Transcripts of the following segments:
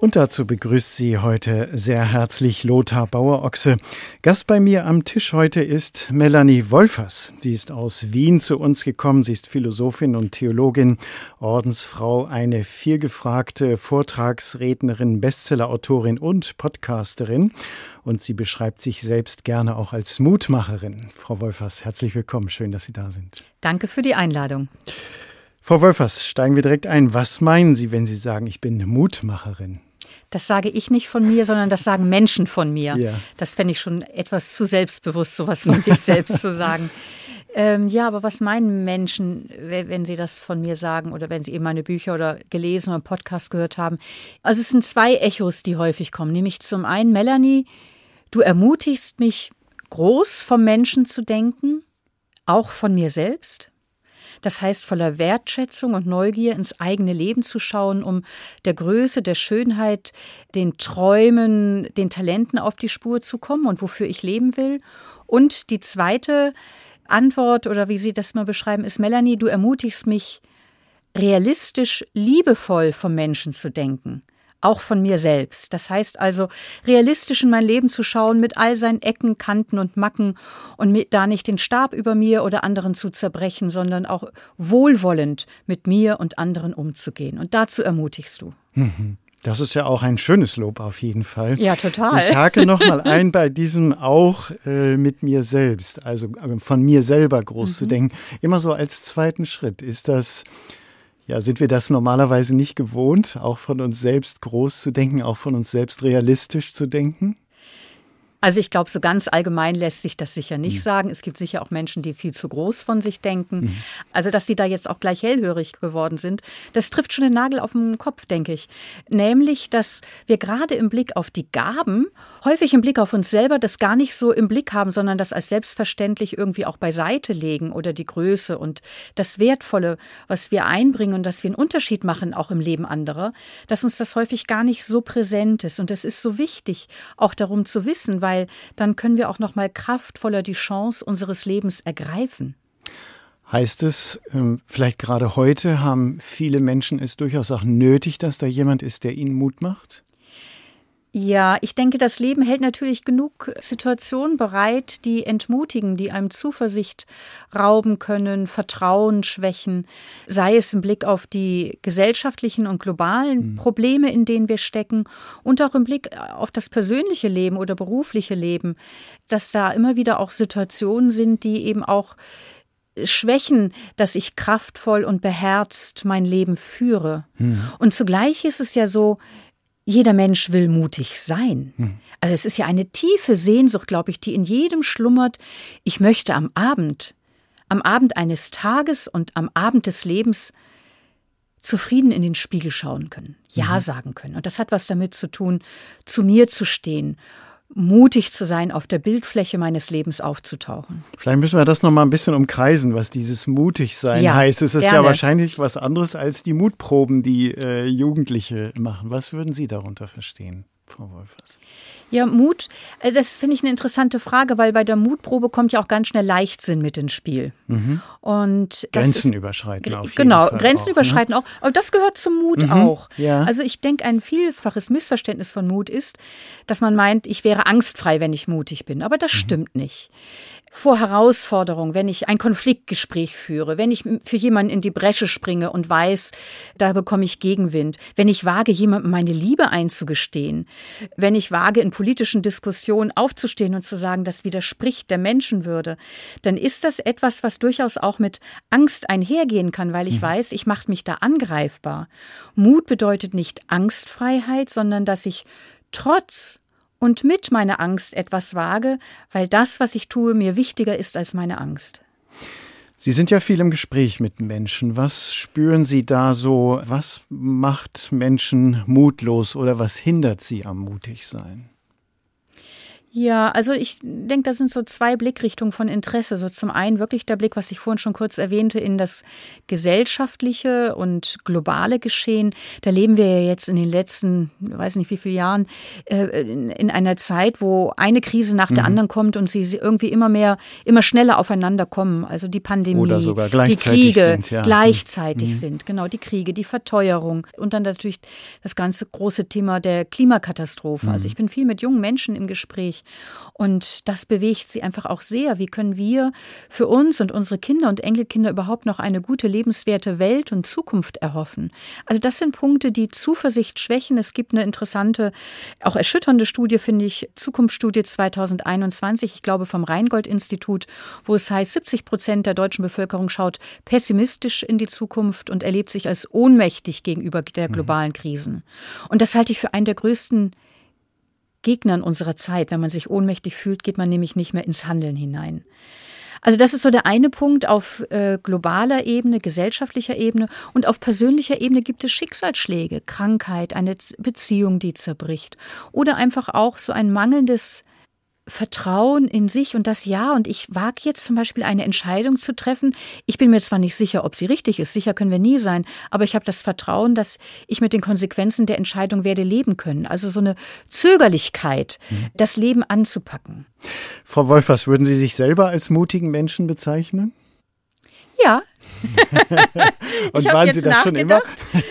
und dazu begrüßt sie heute sehr herzlich Lothar Bauer-Ochse. Gast bei mir am Tisch heute ist Melanie Wolfers. Sie ist aus Wien zu uns gekommen. Sie ist Philosophin und Theologin, Ordensfrau, eine vielgefragte Vortragsrednerin, Bestsellerautorin und Podcasterin. Und sie beschreibt sich selbst gerne auch als Mutmacherin. Frau Wolfers, herzlich willkommen. Schön, dass Sie da sind. Danke für die Einladung. Frau Wolfers, steigen wir direkt ein. Was meinen Sie, wenn Sie sagen, ich bin Mutmacherin? Das sage ich nicht von mir, sondern das sagen Menschen von mir. Ja. Das fände ich schon etwas zu selbstbewusst, sowas von sich selbst zu sagen. Ähm, ja, aber was meinen Menschen, wenn sie das von mir sagen oder wenn sie eben meine Bücher oder gelesen oder Podcast gehört haben? Also es sind zwei Echos, die häufig kommen. Nämlich zum einen, Melanie, du ermutigst mich, groß vom Menschen zu denken, auch von mir selbst. Das heißt, voller Wertschätzung und Neugier ins eigene Leben zu schauen, um der Größe, der Schönheit, den Träumen, den Talenten auf die Spur zu kommen und wofür ich leben will. Und die zweite Antwort oder wie Sie das mal beschreiben, ist, Melanie, du ermutigst mich, realistisch, liebevoll vom Menschen zu denken auch von mir selbst. Das heißt also, realistisch in mein Leben zu schauen, mit all seinen Ecken, Kanten und Macken und mit, da nicht den Stab über mir oder anderen zu zerbrechen, sondern auch wohlwollend mit mir und anderen umzugehen. Und dazu ermutigst du. Mhm. Das ist ja auch ein schönes Lob auf jeden Fall. Ja, total. Ich hake noch mal ein bei diesem auch äh, mit mir selbst, also äh, von mir selber groß mhm. zu denken. Immer so als zweiten Schritt. Ist das ja, sind wir das normalerweise nicht gewohnt, auch von uns selbst groß zu denken, auch von uns selbst realistisch zu denken? Also ich glaube, so ganz allgemein lässt sich das sicher nicht mhm. sagen. Es gibt sicher auch Menschen, die viel zu groß von sich denken. Mhm. Also dass sie da jetzt auch gleich hellhörig geworden sind, das trifft schon den Nagel auf den Kopf, denke ich. Nämlich, dass wir gerade im Blick auf die Gaben häufig im Blick auf uns selber das gar nicht so im Blick haben, sondern das als selbstverständlich irgendwie auch beiseite legen oder die Größe und das Wertvolle, was wir einbringen und dass wir einen Unterschied machen, auch im Leben anderer, dass uns das häufig gar nicht so präsent ist. Und es ist so wichtig, auch darum zu wissen, weil dann können wir auch noch mal kraftvoller die Chance unseres Lebens ergreifen. Heißt es, ähm, vielleicht gerade heute haben viele Menschen es durchaus auch nötig, dass da jemand ist, der ihnen Mut macht? Ja, ich denke, das Leben hält natürlich genug Situationen bereit, die entmutigen, die einem Zuversicht rauben können, Vertrauen schwächen, sei es im Blick auf die gesellschaftlichen und globalen mhm. Probleme, in denen wir stecken und auch im Blick auf das persönliche Leben oder berufliche Leben, dass da immer wieder auch Situationen sind, die eben auch schwächen, dass ich kraftvoll und beherzt mein Leben führe. Mhm. Und zugleich ist es ja so, jeder Mensch will mutig sein. Hm. Also es ist ja eine tiefe Sehnsucht, glaube ich, die in jedem schlummert. Ich möchte am Abend, am Abend eines Tages und am Abend des Lebens zufrieden in den Spiegel schauen können, Ja mhm. sagen können. Und das hat was damit zu tun, zu mir zu stehen mutig zu sein, auf der Bildfläche meines Lebens aufzutauchen. Vielleicht müssen wir das noch mal ein bisschen umkreisen, was dieses mutig sein ja, heißt. Es ist gerne. ja wahrscheinlich was anderes als die Mutproben, die äh, Jugendliche machen. Was würden Sie darunter verstehen, Frau Wolfers? Ja, Mut, äh, das finde ich eine interessante Frage, weil bei der Mutprobe kommt ja auch ganz schnell Leichtsinn mit ins Spiel. Mhm. Und Grenzen ist, überschreiten auf Genau, Fall Grenzen auch, ne? überschreiten ne? auch. Aber das gehört zum Mut mhm. auch. Ja. Also ich denke, ein vielfaches Missverständnis von Mut ist, dass man meint, ich wäre angstfrei, wenn ich mutig bin. Aber das mhm. stimmt nicht vor Herausforderungen, wenn ich ein Konfliktgespräch führe, wenn ich für jemanden in die Bresche springe und weiß, da bekomme ich Gegenwind, wenn ich wage, jemandem meine Liebe einzugestehen, wenn ich wage, in politischen Diskussionen aufzustehen und zu sagen, das widerspricht der Menschenwürde, dann ist das etwas, was durchaus auch mit Angst einhergehen kann, weil ich mhm. weiß, ich mache mich da angreifbar. Mut bedeutet nicht Angstfreiheit, sondern dass ich trotz und mit meiner Angst etwas wage, weil das, was ich tue, mir wichtiger ist als meine Angst. Sie sind ja viel im Gespräch mit Menschen. Was spüren Sie da so? Was macht Menschen mutlos oder was hindert sie am Mutigsein? Ja, also ich denke, das sind so zwei Blickrichtungen von Interesse. So zum einen wirklich der Blick, was ich vorhin schon kurz erwähnte, in das gesellschaftliche und globale Geschehen. Da leben wir ja jetzt in den letzten, weiß nicht wie viele Jahren, äh, in einer Zeit, wo eine Krise nach der mhm. anderen kommt und sie irgendwie immer mehr, immer schneller aufeinander kommen. Also die Pandemie, Oder sogar die Kriege sind, ja. gleichzeitig mhm. sind. Genau, die Kriege, die Verteuerung und dann natürlich das ganze große Thema der Klimakatastrophe. Also mhm. Also ich bin viel mit jungen Menschen im Gespräch und das bewegt sie einfach auch sehr. Wie können wir für uns und unsere Kinder und Enkelkinder überhaupt noch eine gute, lebenswerte Welt und Zukunft erhoffen? Also das sind Punkte, die Zuversicht schwächen. Es gibt eine interessante, auch erschütternde Studie, finde ich, Zukunftsstudie 2021, ich glaube vom Rheingold-Institut, wo es heißt, 70 Prozent der deutschen Bevölkerung schaut pessimistisch in die Zukunft und erlebt sich als ohnmächtig gegenüber der mhm. globalen Krisen. Und das halte ich für einen der größten Gegnern unserer Zeit. Wenn man sich ohnmächtig fühlt, geht man nämlich nicht mehr ins Handeln hinein. Also das ist so der eine Punkt auf äh, globaler Ebene, gesellschaftlicher Ebene und auf persönlicher Ebene gibt es Schicksalsschläge, Krankheit, eine Beziehung, die zerbricht oder einfach auch so ein mangelndes Vertrauen in sich und das Ja. Und ich wage jetzt zum Beispiel eine Entscheidung zu treffen. Ich bin mir zwar nicht sicher, ob sie richtig ist, sicher können wir nie sein, aber ich habe das Vertrauen, dass ich mit den Konsequenzen der Entscheidung werde leben können. Also so eine Zögerlichkeit, mhm. das Leben anzupacken. Frau Wolfers, würden Sie sich selber als mutigen Menschen bezeichnen? Ja. und waren Sie das schon immer?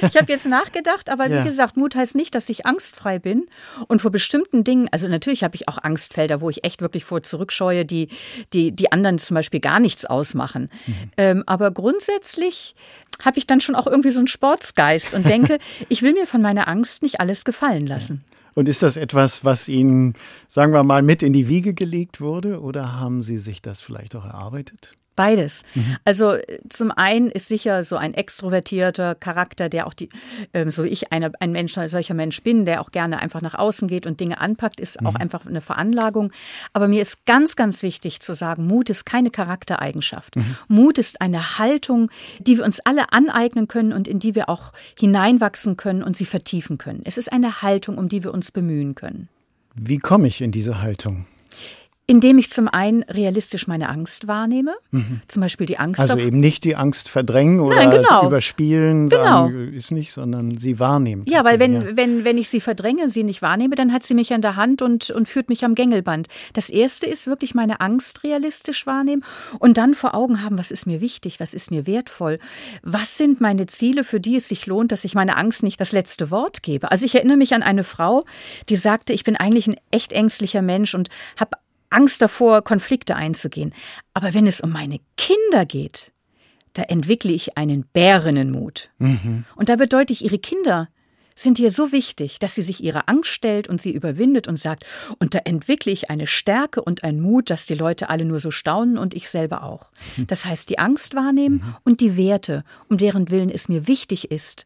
ich habe jetzt nachgedacht, aber ja. wie gesagt, Mut heißt nicht, dass ich angstfrei bin. Und vor bestimmten Dingen, also natürlich habe ich auch Angstfelder, wo ich echt wirklich vor zurückscheue, die, die, die anderen zum Beispiel gar nichts ausmachen. Mhm. Ähm, aber grundsätzlich habe ich dann schon auch irgendwie so einen Sportsgeist und denke, ich will mir von meiner Angst nicht alles gefallen lassen. Und ist das etwas, was Ihnen, sagen wir mal, mit in die Wiege gelegt wurde oder haben Sie sich das vielleicht auch erarbeitet? Beides. Mhm. Also zum einen ist sicher so ein extrovertierter Charakter, der auch die, ähm, so wie ich eine, ein Mensch, ein solcher Mensch bin, der auch gerne einfach nach außen geht und Dinge anpackt, ist mhm. auch einfach eine Veranlagung. Aber mir ist ganz, ganz wichtig zu sagen, Mut ist keine Charaktereigenschaft. Mhm. Mut ist eine Haltung, die wir uns alle aneignen können und in die wir auch hineinwachsen können und sie vertiefen können. Es ist eine Haltung, um die wir uns bemühen können. Wie komme ich in diese Haltung? Indem ich zum einen realistisch meine Angst wahrnehme, mhm. zum Beispiel die Angst. Also eben nicht die Angst verdrängen oder Nein, genau. überspielen, genau. sagen, ist nicht, sondern sie wahrnehmen. Ja, weil wenn, ja. wenn, wenn ich sie verdränge, sie nicht wahrnehme, dann hat sie mich an der Hand und, und führt mich am Gängelband. Das erste ist wirklich meine Angst realistisch wahrnehmen und dann vor Augen haben, was ist mir wichtig, was ist mir wertvoll, was sind meine Ziele, für die es sich lohnt, dass ich meine Angst nicht das letzte Wort gebe. Also ich erinnere mich an eine Frau, die sagte, ich bin eigentlich ein echt ängstlicher Mensch und habe Angst davor, Konflikte einzugehen. Aber wenn es um meine Kinder geht, da entwickle ich einen Bärinnenmut. Mhm. Und da wird deutlich, ihre Kinder sind ihr so wichtig, dass sie sich ihrer Angst stellt und sie überwindet und sagt, und da entwickle ich eine Stärke und einen Mut, dass die Leute alle nur so staunen und ich selber auch. Mhm. Das heißt, die Angst wahrnehmen mhm. und die Werte, um deren Willen es mir wichtig ist,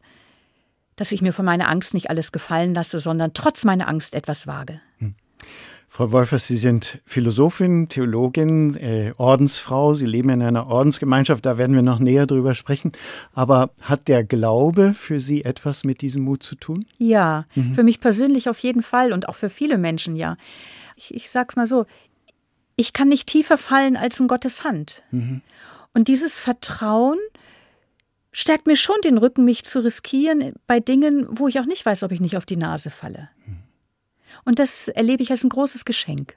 dass ich mir von meiner Angst nicht alles gefallen lasse, sondern trotz meiner Angst etwas wage. Mhm. Frau Wolfers, Sie sind Philosophin, Theologin, äh, Ordensfrau. Sie leben in einer Ordensgemeinschaft, da werden wir noch näher drüber sprechen. Aber hat der Glaube für Sie etwas mit diesem Mut zu tun? Ja, mhm. für mich persönlich auf jeden Fall und auch für viele Menschen, ja. Ich, ich sag's mal so, ich kann nicht tiefer fallen als in Gottes Hand. Mhm. Und dieses Vertrauen stärkt mir schon den Rücken, mich zu riskieren bei Dingen, wo ich auch nicht weiß, ob ich nicht auf die Nase falle. Und das erlebe ich als ein großes Geschenk.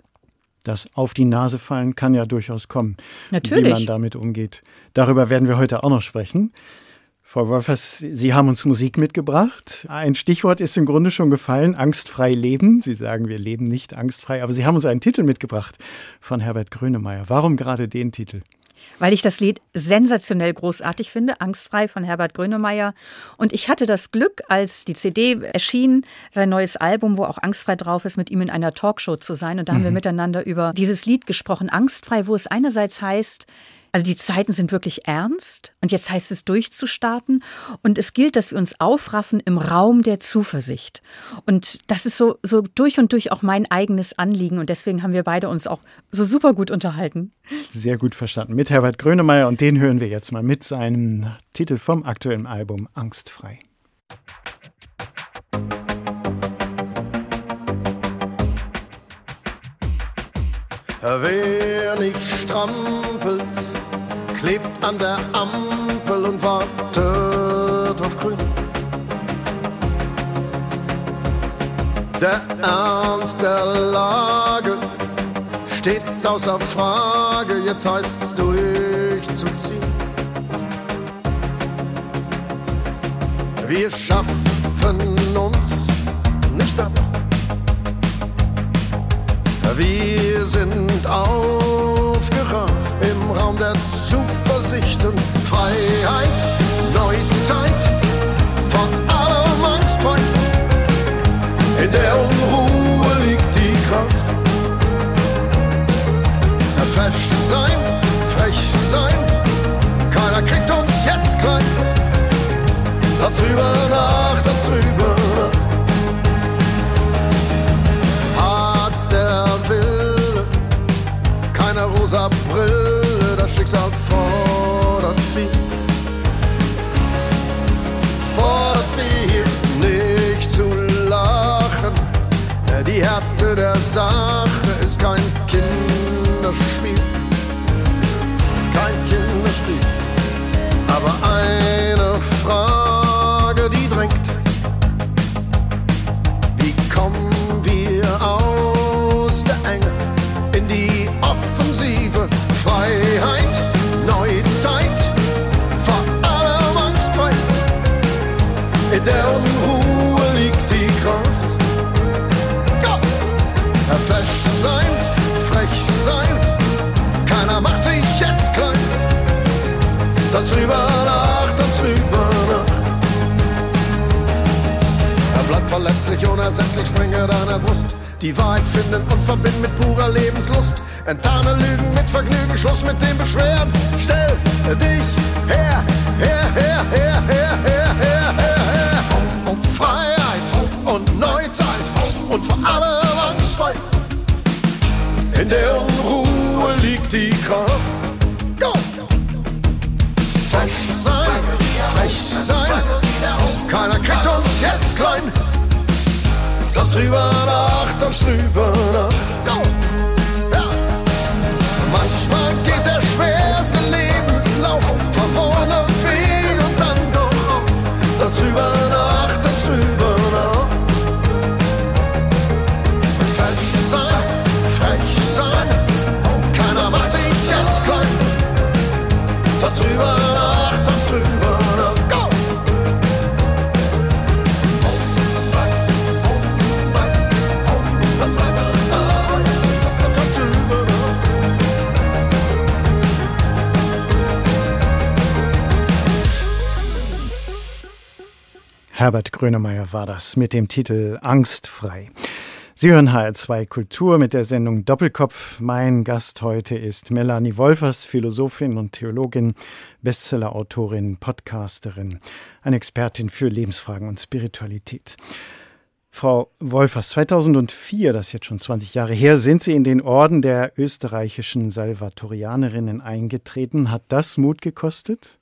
Das auf die Nase fallen kann ja durchaus kommen. Natürlich. Wie man damit umgeht. Darüber werden wir heute auch noch sprechen. Frau Wolfers, Sie haben uns Musik mitgebracht. Ein Stichwort ist im Grunde schon gefallen, angstfrei leben. Sie sagen, wir leben nicht angstfrei, aber Sie haben uns einen Titel mitgebracht von Herbert Grönemeyer. Warum gerade den Titel? Weil ich das Lied sensationell großartig finde, Angstfrei von Herbert Grönemeyer. Und ich hatte das Glück, als die CD erschien, sein neues Album, wo auch Angstfrei drauf ist, mit ihm in einer Talkshow zu sein. Und da mhm. haben wir mhm. miteinander über dieses Lied gesprochen, Angstfrei, wo es einerseits heißt, also die Zeiten sind wirklich ernst und jetzt heißt es durchzustarten und es gilt, dass wir uns aufraffen im Raum der Zuversicht. Und das ist so, so durch und durch auch mein eigenes Anliegen und deswegen haben wir beide uns auch so super gut unterhalten. Sehr gut verstanden. Mit Herbert Grönemeyer und den hören wir jetzt mal mit seinem Titel vom aktuellen Album Angstfrei. Wer nicht strampelt, an der Ampel und wartet auf Grün. Der Ernst der Lage steht außer Frage, jetzt heißt's durchzuziehen. Wir schaffen uns nicht ab. Wir sind aufgerafft im Raum der Zuversicht und Freiheit, Neuzeit, von allem angstfrei. In der Unruhe liegt die Kraft. Fesch sein, frech sein, keiner kriegt uns jetzt klein. Tanz über Nacht, rosa Brille, das Schicksal fordert viel. Fordert viel, nicht zu lachen. Die Härte der Sache ist kein Kinderspiel. Kein Kinderspiel. Aber eine Die Wahrheit finden und verbinden mit purer Lebenslust. Enttarne Lügen mit Vergnügen, Schluss mit den Beschwerden. Stell dich her, her, her, her, her, her, her, her. Um Freiheit und Neuzeit und vor allem angstfrei. In der Unruhe liegt die Kraft. Go! Frech sein, frech sein, keiner kriegt uns jetzt klein. Tanz drüber nach, tanz drüber nach. Manchmal geht der schwerste Lebenslauf von vorne viel und dann doch auf. Tanz drüber nach, tanz drüber nach. Frech sein, frech sein, keiner macht sich jetzt klein. Tanz drüber nach, Herbert Grönemeyer war das mit dem Titel Angstfrei. Sie hören HR2 Kultur mit der Sendung Doppelkopf. Mein Gast heute ist Melanie Wolfers, Philosophin und Theologin, Bestsellerautorin, Podcasterin, eine Expertin für Lebensfragen und Spiritualität. Frau Wolfers, 2004, das ist jetzt schon 20 Jahre her, sind Sie in den Orden der österreichischen Salvatorianerinnen eingetreten. Hat das Mut gekostet?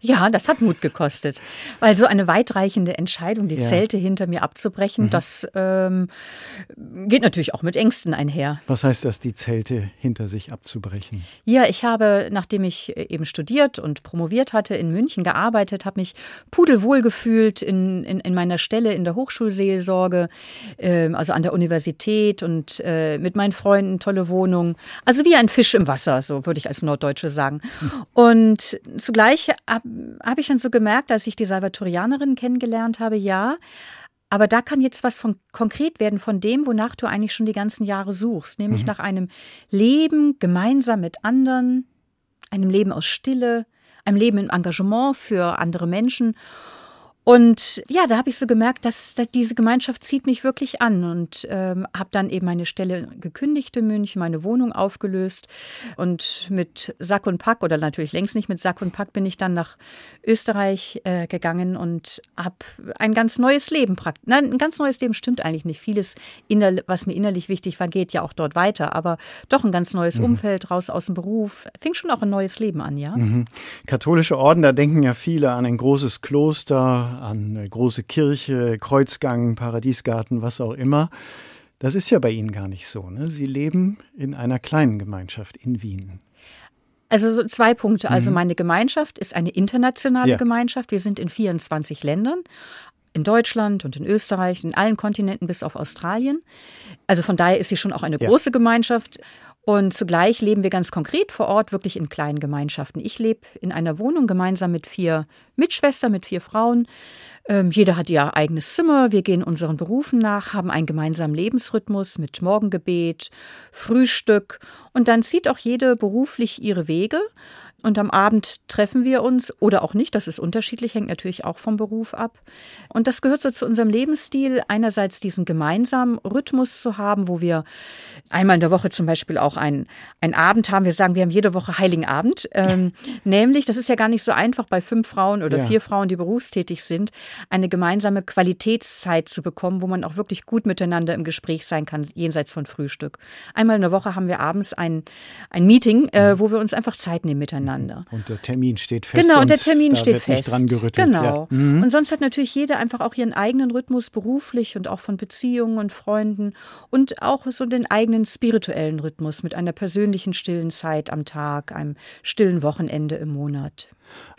Ja, das hat Mut gekostet, weil so eine weitreichende Entscheidung, die Ja. Zelte hinter mir abzubrechen, das ähm, geht natürlich auch mit Ängsten einher. Was heißt das, die Zelte hinter sich abzubrechen? Ja, ich habe, nachdem ich eben studiert und promoviert hatte, in München gearbeitet, habe mich pudelwohl gefühlt in, in, in meiner Stelle in der Hochschulseelsorge, ähm, also an der Universität und äh, mit meinen Freunden, tolle Wohnung. Also wie ein Fisch im Wasser, so würde ich als Norddeutsche sagen. Und zugleich habe hab ich dann so gemerkt, als ich die Salvatorianerin kennengelernt habe, ja, aber da kann jetzt was von, konkret werden von dem, wonach du eigentlich schon die ganzen Jahre suchst, nämlich nach einem Leben gemeinsam mit anderen, einem Leben aus Stille, einem Leben im Engagement für andere Menschen. Und ja, da habe ich so gemerkt, dass, dass diese Gemeinschaft zieht mich wirklich an und ähm, habe dann eben meine Stelle gekündigt in München, meine Wohnung aufgelöst und mit Sack und Pack oder natürlich längst nicht mit Sack und Pack bin ich dann nach Österreich äh, gegangen und habe ein ganz neues Leben praktisch. Nein, ein ganz neues Leben stimmt eigentlich nicht. Vieles, was mir innerlich wichtig war, geht ja auch dort weiter, aber doch ein ganz neues Umfeld, raus aus dem Beruf. Fing schon auch ein neues Leben an, ja. Katholische Orden, da denken ja viele an ein großes Kloster, an eine große Kirche, Kreuzgang, Paradiesgarten, was auch immer. Das ist ja bei Ihnen gar nicht so. Ne? Sie leben in einer kleinen Gemeinschaft in Wien. Also so zwei Punkte. Also mhm. meine Gemeinschaft ist eine internationale ja. Gemeinschaft. Wir sind in 24 Ländern. In Deutschland und in Österreich, in allen Kontinenten bis auf Australien. Also von daher ist sie schon auch eine ja. große Gemeinschaft. Und zugleich leben wir ganz konkret vor Ort wirklich in kleinen Gemeinschaften. Ich lebe in einer Wohnung gemeinsam mit vier Mitschwestern, mit vier Frauen. Ähm, jeder hat ihr eigenes Zimmer. Wir gehen unseren Berufen nach, haben einen gemeinsamen Lebensrhythmus mit Morgengebet, Frühstück. Und dann zieht auch jede beruflich ihre Wege. Und am Abend treffen wir uns oder auch nicht, das ist unterschiedlich, hängt natürlich auch vom Beruf ab. Und das gehört so zu unserem Lebensstil, einerseits diesen gemeinsamen Rhythmus zu haben, wo wir einmal in der Woche zum Beispiel auch einen, einen Abend haben. Wir sagen, wir haben jede Woche Heiligen Abend. Ähm, nämlich, das ist ja gar nicht so einfach bei fünf Frauen oder ja. vier Frauen, die berufstätig sind, eine gemeinsame Qualitätszeit zu bekommen, wo man auch wirklich gut miteinander im Gespräch sein kann, jenseits von Frühstück. Einmal in der Woche haben wir abends ein, ein Meeting, äh, wo wir uns einfach Zeit nehmen miteinander miteinander. Und der Termin steht fest. Genau, und der Termin und steht fest. dran gerüttelt. Genau. Ja. Mhm. Und sonst hat natürlich jeder einfach auch ihren eigenen Rhythmus beruflich und auch von Beziehungen und Freunden und auch so den eigenen spirituellen Rhythmus mit einer persönlichen stillen Zeit am Tag, einem stillen Wochenende im Monat.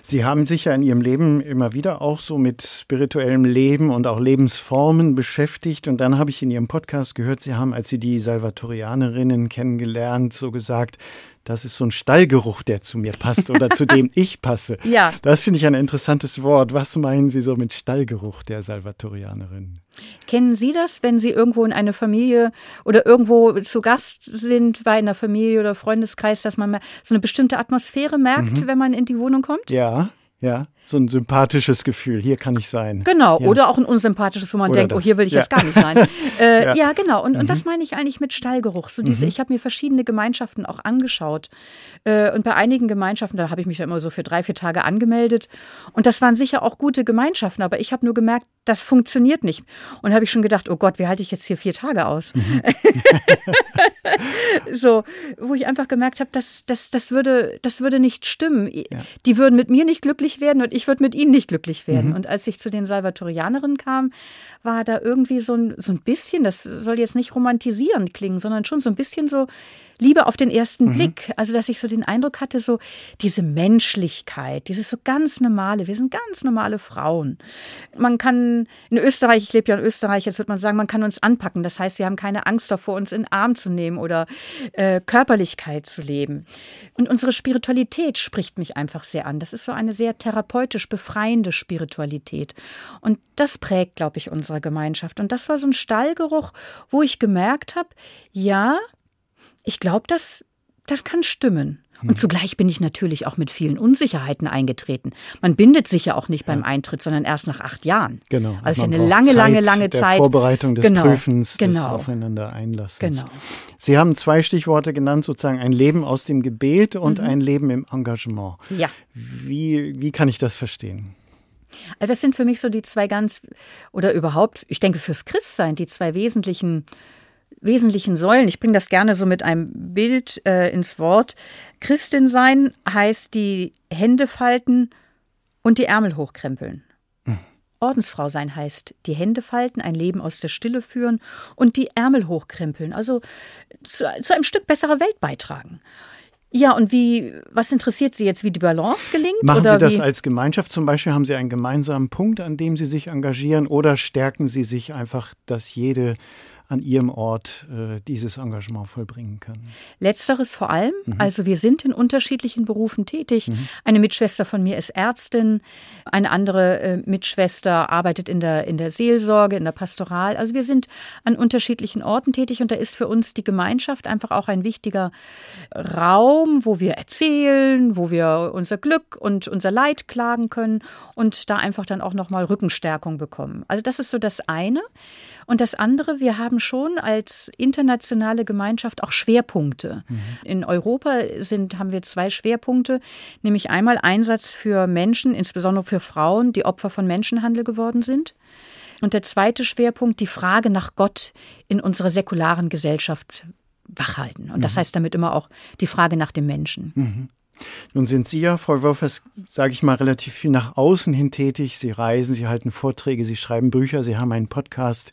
Sie haben sich ja in Ihrem Leben immer wieder auch so mit spirituellem Leben und auch Lebensformen beschäftigt. Und dann habe ich in Ihrem Podcast gehört, Sie haben, als Sie die Salvatorianerinnen kennengelernt, so gesagt, das ist so ein Stallgeruch, der zu mir passt oder zu dem ich passe. Ja. Das finde ich ein interessantes Wort. Was meinen Sie so mit Stallgeruch der Salvatorianerin? Kennen Sie das, wenn Sie irgendwo in eine Familie oder irgendwo zu Gast sind bei einer Familie oder Freundeskreis, dass man so eine bestimmte Atmosphäre merkt, mhm. wenn man in die Wohnung kommt? Ja, ja so ein sympathisches Gefühl, hier kann ich sein. Genau, ja. oder auch ein unsympathisches, wo man oder denkt, das. oh, hier will ich ja. jetzt gar nicht sein. äh, ja. ja. genau. Und, mhm. und das meine ich eigentlich mit Stallgeruch. So diese, mhm. Ich habe mir verschiedene Gemeinschaften auch angeschaut. Äh, und bei einigen Gemeinschaften, da habe ich mich ja immer so für drei, vier Tage angemeldet. Und das waren sicher auch gute Gemeinschaften, aber ich habe nur gemerkt, das funktioniert nicht. Und habe ich schon gedacht, oh Gott, wie halte ich jetzt hier vier Tage aus? Mhm. so, wo ich einfach gemerkt habe, das, das, das, würde, das würde nicht stimmen. Die würden mit mir nicht glücklich werden und ich würde mit ihnen nicht glücklich werden. Mhm. Und als ich zu den Salvatorianerinnen kam, war da irgendwie so ein, so ein bisschen, das soll jetzt nicht romantisierend klingen, sondern schon so ein bisschen so, Liebe auf den ersten mhm. Blick. Also, dass ich so den Eindruck hatte, so diese Menschlichkeit, dieses so ganz normale, wir sind ganz normale Frauen. Man kann in Österreich, ich lebe ja in Österreich, jetzt wird man sagen, man kann uns anpacken. Das heißt, wir haben keine Angst davor, uns in den Arm zu nehmen oder äh, Körperlichkeit zu leben. Und unsere Spiritualität spricht mich einfach sehr an. Das ist so eine sehr therapeutisch befreiende Spiritualität. Und das prägt, glaube ich, unsere Gemeinschaft. Und das war so ein Stallgeruch, wo ich gemerkt habe, ja, ich glaube, das, das kann stimmen. Und hm. zugleich bin ich natürlich auch mit vielen Unsicherheiten eingetreten. Man bindet sich ja auch nicht ja. beim Eintritt, sondern erst nach acht Jahren. Genau. Also eine lange, Zeit lange, lange der Zeit. Vorbereitung des genau. Prüfens, genau. des Aufeinander Einlassens. Genau. Sie haben zwei Stichworte genannt, sozusagen ein Leben aus dem Gebet und mhm. ein Leben im Engagement. Ja. Wie, wie kann ich das verstehen? Also das sind für mich so die zwei ganz, oder überhaupt, ich denke fürs Christsein, die zwei wesentlichen wesentlichen Säulen. Ich bringe das gerne so mit einem Bild äh, ins Wort. Christin sein heißt die Hände falten und die Ärmel hochkrempeln. Mhm. Ordensfrau sein heißt die Hände falten, ein Leben aus der Stille führen und die Ärmel hochkrempeln, also zu, zu einem Stück besserer Welt beitragen. Ja, und wie, was interessiert Sie jetzt, wie die Balance gelingt? Machen Sie das wie? als Gemeinschaft zum Beispiel? Haben Sie einen gemeinsamen Punkt, an dem Sie sich engagieren oder stärken Sie sich einfach, dass jede an ihrem Ort äh, dieses Engagement vollbringen kann. Letzteres vor allem. Mhm. Also wir sind in unterschiedlichen Berufen tätig. Mhm. Eine Mitschwester von mir ist Ärztin, eine andere äh, Mitschwester arbeitet in der, in der Seelsorge, in der Pastoral. Also wir sind an unterschiedlichen Orten tätig und da ist für uns die Gemeinschaft einfach auch ein wichtiger Raum, wo wir erzählen, wo wir unser Glück und unser Leid klagen können und da einfach dann auch nochmal Rückenstärkung bekommen. Also das ist so das eine. Und das andere, wir haben schon als internationale Gemeinschaft auch Schwerpunkte. Mhm. In Europa sind, haben wir zwei Schwerpunkte, nämlich einmal Einsatz für Menschen, insbesondere für Frauen, die Opfer von Menschenhandel geworden sind. Und der zweite Schwerpunkt, die Frage nach Gott in unserer säkularen Gesellschaft wachhalten. Und das mhm. heißt damit immer auch die Frage nach dem Menschen. Mhm. Nun sind Sie ja, Frau Wolfers, sage ich mal, relativ viel nach außen hin tätig. Sie reisen, Sie halten Vorträge, Sie schreiben Bücher, Sie haben einen Podcast.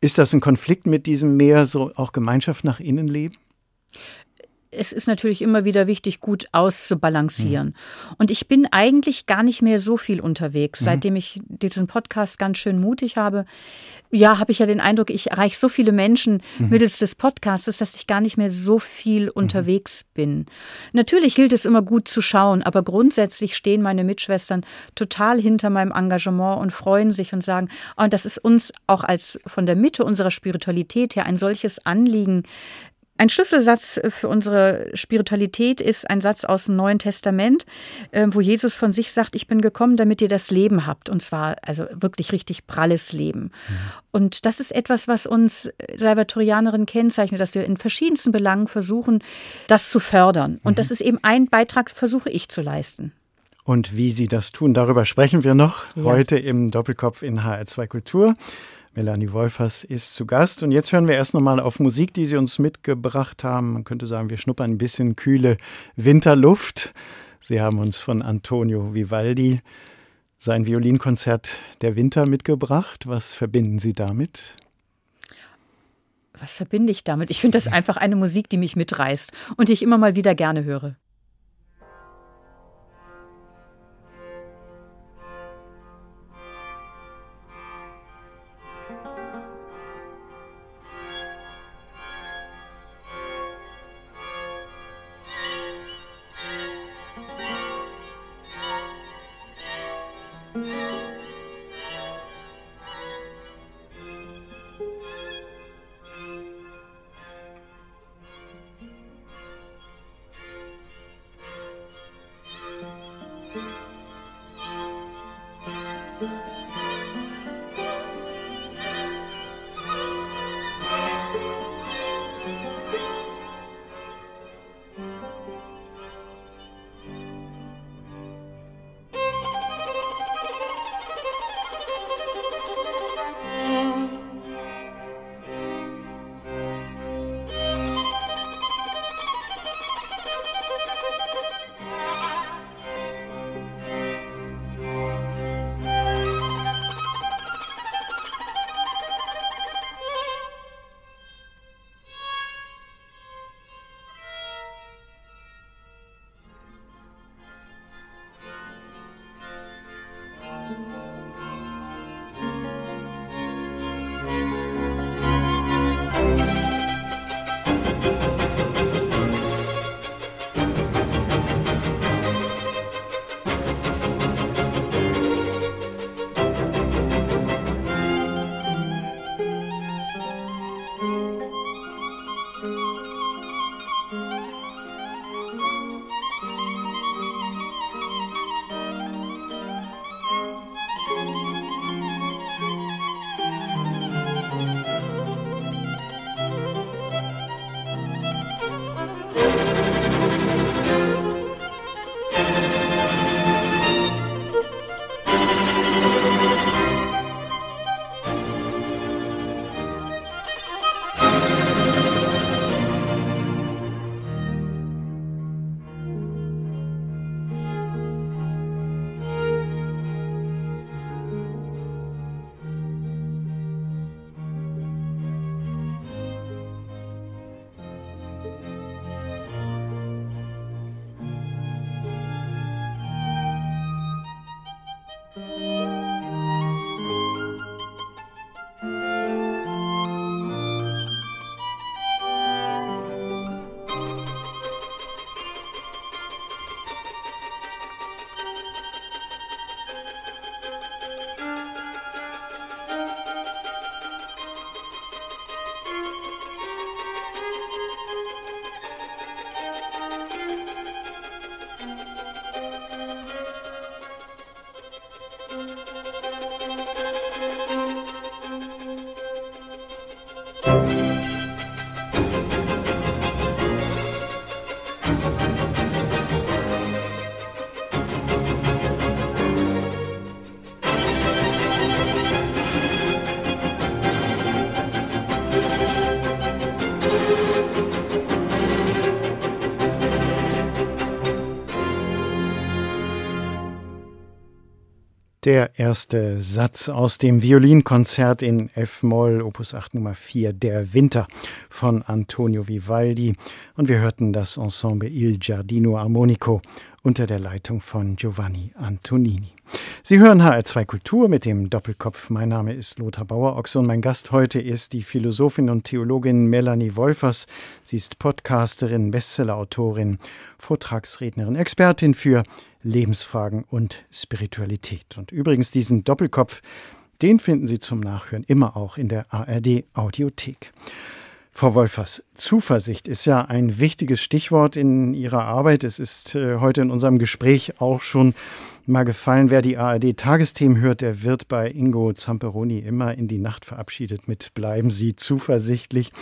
Ist das ein Konflikt mit diesem mehr so auch Gemeinschaft nach innen leben? Es ist natürlich immer wieder wichtig, gut auszubalancieren. Mhm. Und ich bin eigentlich gar nicht mehr so viel unterwegs, mhm. seitdem ich diesen Podcast ganz schön mutig habe. Ja, habe ich ja den Eindruck, ich erreiche so viele Menschen mhm. mittels des Podcasts, dass ich gar nicht mehr so viel mhm. unterwegs bin. Natürlich gilt es immer gut zu schauen, aber grundsätzlich stehen meine Mitschwestern total hinter meinem Engagement und freuen sich und sagen, oh, das ist uns auch als von der Mitte unserer Spiritualität her ein solches Anliegen, ein Schlüsselsatz für unsere Spiritualität ist ein Satz aus dem Neuen Testament, äh, wo Jesus von sich sagt, ich bin gekommen, damit ihr das Leben habt. Und zwar also wirklich richtig pralles Leben. Mhm. Und das ist etwas, was uns Salvatorianerinnen kennzeichnet, dass wir in verschiedensten Belangen versuchen, das zu fördern. Und mhm. das ist eben ein Beitrag, versuche ich zu leisten. Und wie Sie das tun, darüber sprechen wir noch ja. heute im Doppelkopf in HR2 Kultur. Melanie Wolfers ist zu Gast. Und jetzt hören wir erst nochmal auf Musik, die Sie uns mitgebracht haben. Man könnte sagen, wir schnuppern ein bisschen kühle Winterluft. Sie haben uns von Antonio Vivaldi sein Violinkonzert Der Winter mitgebracht. Was verbinden Sie damit? Was verbinde ich damit? Ich finde das einfach eine Musik, die mich mitreißt und die ich immer mal wieder gerne höre. Der erste Satz aus dem Violinkonzert in F-Moll, Opus 8 Nummer 4, Der Winter von Antonio Vivaldi. Und wir hörten das Ensemble Il Giardino Armonico unter der Leitung von Giovanni Antonini. Sie hören HR2 Kultur mit dem Doppelkopf. Mein Name ist Lothar Bauer-Ochse und mein Gast heute ist die Philosophin und Theologin Melanie Wolfers. Sie ist Podcasterin, Bestsellerautorin, Vortragsrednerin, Expertin für Lebensfragen und Spiritualität. Und übrigens diesen Doppelkopf, den finden Sie zum Nachhören immer auch in der ARD Audiothek. Frau Wolfers, Zuversicht ist ja ein wichtiges Stichwort in Ihrer Arbeit. Es ist äh, heute in unserem Gespräch auch schon mal gefallen. Wer die ARD Tagesthemen hört, der wird bei Ingo Zamperoni immer in die Nacht verabschiedet mit Bleiben Sie zuversichtlich.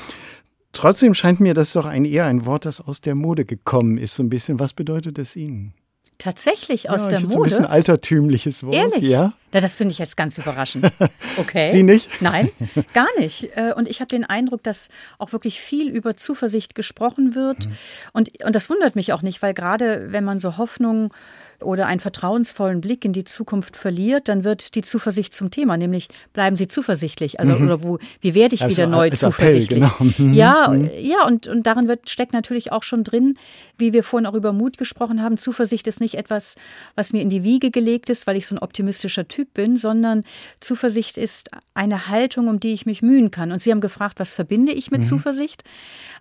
Trotzdem scheint mir das doch ein, eher ein Wort, das aus der Mode gekommen ist. So ein bisschen. Was bedeutet es Ihnen? Tatsächlich aus ja, der Mode. Ein bisschen altertümliches Wort. Ehrlich? Ja. Na, das finde ich jetzt ganz überraschend. Okay. Sie nicht? Nein, gar nicht. Äh, und ich habe den Eindruck, dass auch wirklich viel über Zuversicht gesprochen wird. Mhm. Und, und das wundert mich auch nicht, weil gerade wenn man so Hoffnung oder einen vertrauensvollen Blick in die Zukunft verliert, dann wird die Zuversicht zum Thema, nämlich bleiben Sie zuversichtlich. Also, mhm. oder wo, wie werde ich also, wieder neu zuversichtlich? Appell, genau. Mhm. Ja, mhm. ja, und, und darin wird, steckt natürlich auch schon drin, wie wir vorhin auch über Mut gesprochen haben. Zuversicht ist nicht etwas, was mir in die Wiege gelegt ist, weil ich so ein optimistischer Typ bin, sondern Zuversicht ist eine Haltung, um die ich mich mühen kann. Und Sie haben gefragt, was verbinde ich mit mhm. Zuversicht?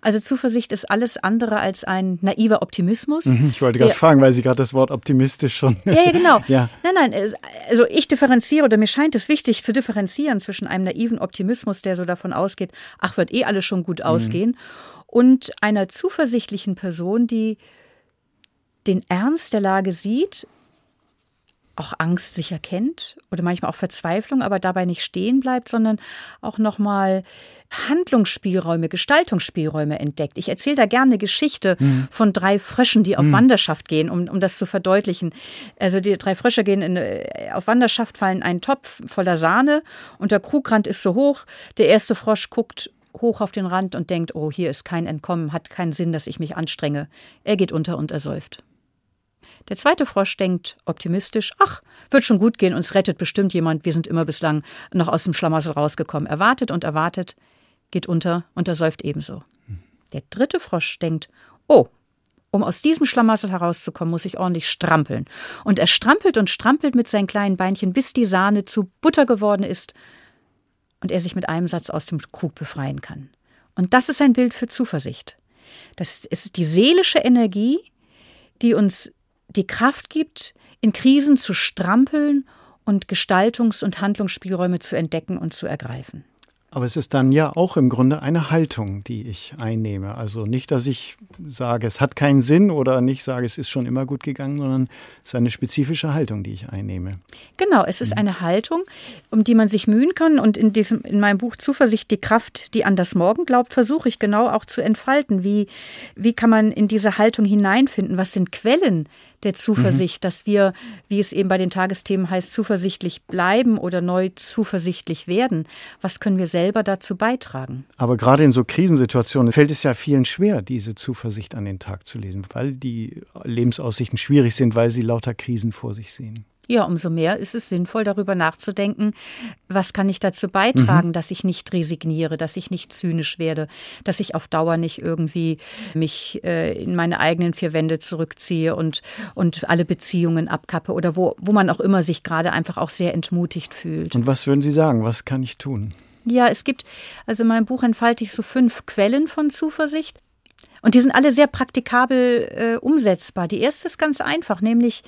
Also Zuversicht ist alles andere als ein naiver Optimismus. Mhm, ich wollte gerade fragen, weil Sie gerade das Wort optimistisch schon. Ja, ja, genau. ja. Nein, nein, also ich differenziere oder mir scheint es wichtig zu differenzieren zwischen einem naiven Optimismus, der so davon ausgeht, ach, wird eh alles schon gut mhm. ausgehen, mhm. und einer zuversichtlichen Person, die den Ernst der Lage sieht, auch Angst sicher kennt oder manchmal auch Verzweiflung, aber dabei nicht stehen bleibt, sondern auch nochmal Handlungsspielräume, Gestaltungsspielräume entdeckt. Ich erzähle da gerne eine Geschichte mhm. von drei Fröschen, die auf mhm. Wanderschaft gehen, um, um das zu verdeutlichen. Also die drei Frösche gehen in, äh, auf Wanderschaft, fallen einen Topf voller Sahne und der Krugrand ist so hoch. Der erste Frosch guckt hoch auf den Rand und denkt, oh, hier ist kein Entkommen, hat keinen Sinn, dass ich mich anstrenge. Er geht unter und ersäuft. Der zweite Frosch denkt optimistisch, ach, wird schon gut gehen, uns rettet bestimmt jemand, wir sind immer bislang noch aus dem Schlamassel rausgekommen. Er wartet und erwartet, geht unter und ersäuft ebenso. Der dritte Frosch denkt, oh, um aus diesem Schlamassel herauszukommen, muss ich ordentlich strampeln. Und er strampelt und strampelt mit seinen kleinen Beinchen, bis die Sahne zu Butter geworden ist und er sich mit einem Satz aus dem Krug befreien kann. Und das ist ein Bild für Zuversicht. Das ist die seelische Energie, die uns die Kraft gibt, in Krisen zu strampeln und Gestaltungs- und Handlungsspielräume zu entdecken und zu ergreifen. Aber es ist dann ja auch im Grunde eine Haltung, die ich einnehme. Also nicht, dass ich sage, es hat keinen Sinn oder nicht sage, es ist schon immer gut gegangen, sondern es ist eine spezifische Haltung, die ich einnehme. Genau, es ist mhm. eine Haltung, um die man sich mühen kann. Und in, diesem, in meinem Buch Zuversicht, die Kraft, die an das Morgen glaubt, versuche ich genau auch zu entfalten. Wie, wie kann man in diese Haltung hineinfinden? Was sind Quellen der Zuversicht, mhm. dass wir, wie es eben bei den Tagesthemen heißt, zuversichtlich bleiben oder neu zuversichtlich werden. Was können wir selber dazu beitragen? Aber gerade in so Krisensituationen fällt es ja vielen schwer, diese Zuversicht an den Tag zu lesen, weil die Lebensaussichten schwierig sind, weil sie lauter Krisen vor sich sehen. Ja, umso mehr ist es sinnvoll, darüber nachzudenken, was kann ich dazu beitragen, mhm. dass ich nicht resigniere, dass ich nicht zynisch werde, dass ich auf Dauer nicht irgendwie mich äh, in meine eigenen vier Wände zurückziehe und, und alle Beziehungen abkappe oder wo, wo man auch immer sich gerade einfach auch sehr entmutigt fühlt. Und was würden Sie sagen, was kann ich tun? Ja, es gibt, also in meinem Buch entfalte ich so fünf Quellen von Zuversicht. Und die sind alle sehr praktikabel äh, umsetzbar. Die erste ist ganz einfach, nämlich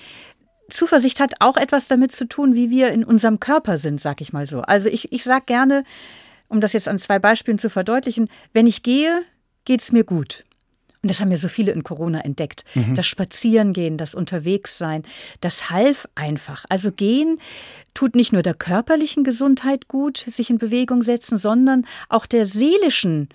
Zuversicht hat auch etwas damit zu tun, wie wir in unserem Körper sind, sag ich mal so. Also ich, ich sage gerne, um das jetzt an zwei Beispielen zu verdeutlichen, wenn ich gehe, geht es mir gut. Und das haben ja so viele in Corona entdeckt. Mhm. Das Spazierengehen, das Unterwegssein, das half einfach. Also gehen tut nicht nur der körperlichen Gesundheit gut, sich in Bewegung setzen, sondern auch der seelischen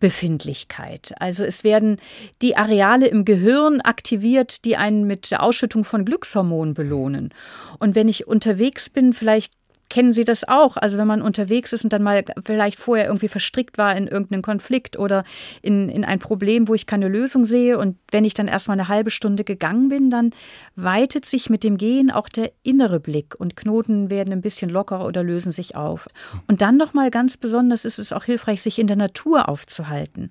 Befindlichkeit. Also es werden die Areale im Gehirn aktiviert, die einen mit der Ausschüttung von Glückshormonen belohnen. Und wenn ich unterwegs bin, vielleicht kennen Sie das auch? Also wenn man unterwegs ist und dann mal vielleicht vorher irgendwie verstrickt war in irgendeinen Konflikt oder in, in ein Problem, wo ich keine Lösung sehe und wenn ich dann erstmal eine halbe Stunde gegangen bin, dann weitet sich mit dem Gehen auch der innere Blick und Knoten werden ein bisschen lockerer oder lösen sich auf. Und dann nochmal ganz besonders ist es auch hilfreich, sich in der Natur aufzuhalten.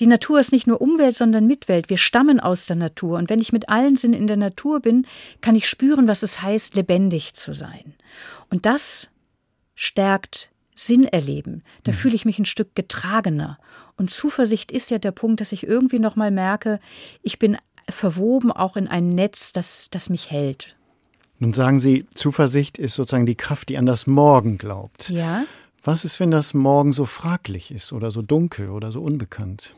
Die Natur ist nicht nur Umwelt, sondern Mitwelt. Wir stammen aus der Natur. Und wenn ich mit allen Sinnen in der Natur bin, kann ich spüren, was es heißt, lebendig zu sein. Und das stärkt Sinn erleben. Da mhm. fühle ich mich ein Stück getragener. Und Zuversicht ist ja der Punkt, dass ich irgendwie noch mal merke, ich bin verwoben auch in einem Netz, das, das mich hält. Nun sagen Sie, Zuversicht ist sozusagen die Kraft, die an das Morgen glaubt. Ja. Was ist, wenn das Morgen so fraglich ist oder so dunkel oder so unbekannt?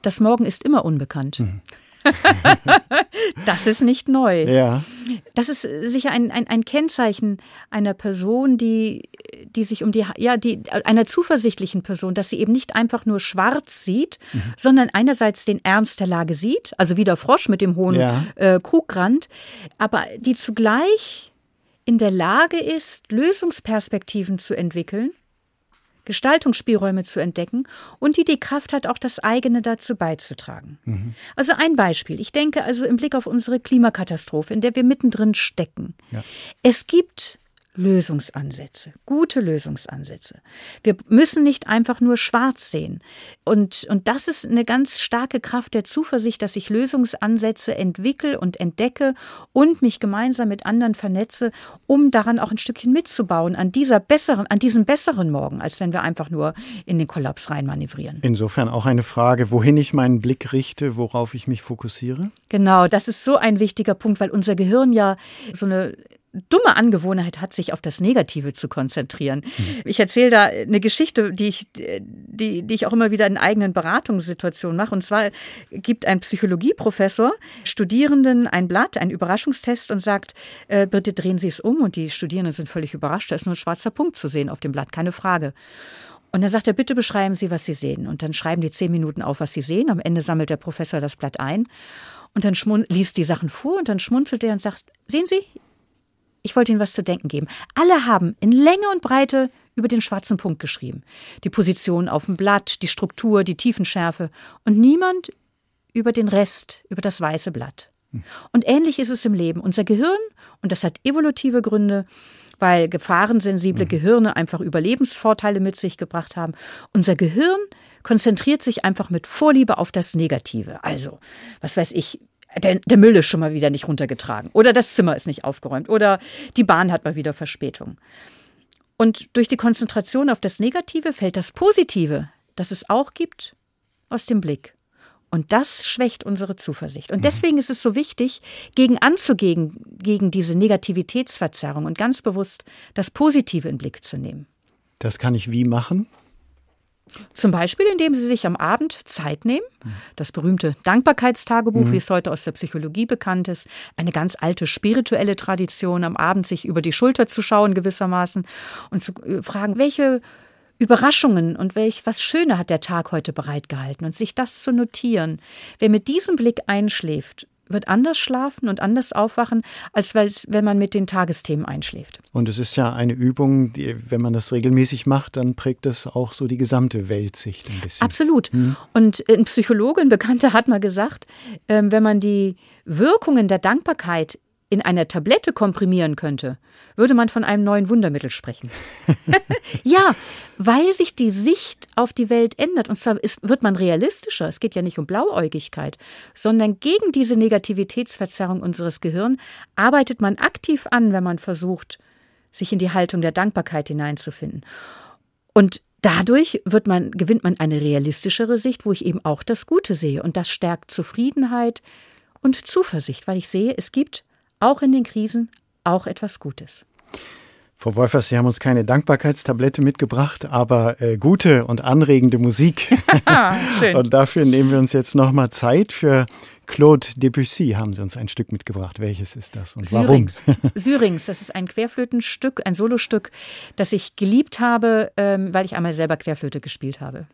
Das Morgen ist immer unbekannt. Mhm. das ist nicht neu. Ja. Das ist sicher ein, ein, ein Kennzeichen einer Person, die, die sich um die, ja, die, einer zuversichtlichen Person, dass sie eben nicht einfach nur schwarz sieht, mhm. sondern einerseits den Ernst der Lage sieht, also wie der Frosch mit dem hohen ja. äh, Krugrand, aber die zugleich in der Lage ist, Lösungsperspektiven zu entwickeln Gestaltungsspielräume zu entdecken und die die Kraft hat, auch das eigene dazu beizutragen. Mhm. Also ein Beispiel. Ich denke also im Blick auf unsere Klimakatastrophe, in der wir mittendrin stecken. Ja. Es gibt Lösungsansätze, gute Lösungsansätze. Wir müssen nicht einfach nur schwarz sehen. Und, und das ist eine ganz starke Kraft der Zuversicht, dass ich Lösungsansätze entwickle und entdecke und mich gemeinsam mit anderen vernetze, um daran auch ein Stückchen mitzubauen, an dieser besseren, an diesem besseren Morgen, als wenn wir einfach nur in den Kollaps rein manövrieren. Insofern auch eine Frage, wohin ich meinen Blick richte, worauf ich mich fokussiere? Genau, das ist so ein wichtiger Punkt, weil unser Gehirn ja so eine dumme Angewohnheit hat, sich auf das Negative zu konzentrieren. Mhm. Ich erzähle da eine Geschichte, die ich, die, die ich auch immer wieder in eigenen Beratungssituationen mache. Und zwar gibt ein Psychologieprofessor Studierenden ein Blatt, einen Überraschungstest und sagt, äh, bitte drehen Sie es um. Und die Studierenden sind völlig überrascht. Da ist nur ein schwarzer Punkt zu sehen auf dem Blatt, keine Frage. Und dann sagt er, bitte beschreiben Sie, was Sie sehen. Und dann schreiben die zehn Minuten auf, was Sie sehen. Am Ende sammelt der Professor das Blatt ein und dann liest die Sachen vor und dann schmunzelt er und sagt, sehen Sie, ich wollte Ihnen was zu denken geben. Alle haben in Länge und Breite über den schwarzen Punkt geschrieben. Die Position auf dem Blatt, die Struktur, die Tiefenschärfe und niemand über den Rest, über das weiße Blatt. Und ähnlich ist es im Leben. Unser Gehirn, und das hat evolutive Gründe, weil gefahrensensible mhm. Gehirne einfach Überlebensvorteile mit sich gebracht haben. Unser Gehirn konzentriert sich einfach mit Vorliebe auf das Negative. Also, was weiß ich, der, der Müll ist schon mal wieder nicht runtergetragen oder das Zimmer ist nicht aufgeräumt oder die Bahn hat mal wieder Verspätung. Und durch die Konzentration auf das Negative fällt das Positive, das es auch gibt, aus dem Blick. Und das schwächt unsere Zuversicht. Und mhm. deswegen ist es so wichtig, gegen anzugehen, gegen diese Negativitätsverzerrung und ganz bewusst das Positive in den Blick zu nehmen. Das kann ich wie machen? Zum Beispiel, indem Sie sich am Abend Zeit nehmen. Das berühmte Dankbarkeitstagebuch, mhm. wie es heute aus der Psychologie bekannt ist. Eine ganz alte spirituelle Tradition, am Abend sich über die Schulter zu schauen gewissermaßen und zu äh, fragen, welche Überraschungen und welch was Schöne hat der Tag heute bereitgehalten und sich das zu notieren. Wer mit diesem Blick einschläft, wird anders schlafen und anders aufwachen, als wenn man mit den Tagesthemen einschläft. Und es ist ja eine Übung, die, wenn man das regelmäßig macht, dann prägt das auch so die gesamte Weltsicht ein bisschen. Absolut. Hm. Und ein Psychologe, ein Bekannter hat mal gesagt, ähm, wenn man die Wirkungen der Dankbarkeit in einer Tablette komprimieren könnte, würde man von einem neuen Wundermittel sprechen. ja, weil sich die Sicht auf die Welt ändert. Und zwar ist, wird man realistischer. Es geht ja nicht um Blauäugigkeit, sondern gegen diese Negativitätsverzerrung unseres Gehirns arbeitet man aktiv an, wenn man versucht, sich in die Haltung der Dankbarkeit hineinzufinden. Und dadurch man, gewinnt man eine realistischere Sicht, wo ich eben auch das Gute sehe. Und das stärkt Zufriedenheit und Zuversicht, weil ich sehe, es gibt auch in den Krisen, auch etwas Gutes. Frau Wolfers, Sie haben uns keine Dankbarkeitstablette mitgebracht, aber äh, gute und anregende Musik. Schön. und dafür nehmen wir uns jetzt nochmal Zeit für Claude Debussy haben Sie uns ein Stück mitgebracht. Welches ist das und Syrings. warum? Syrings, das ist ein Querflötenstück, ein Solostück, das ich geliebt habe, ähm, weil ich einmal selber Querflöte gespielt habe.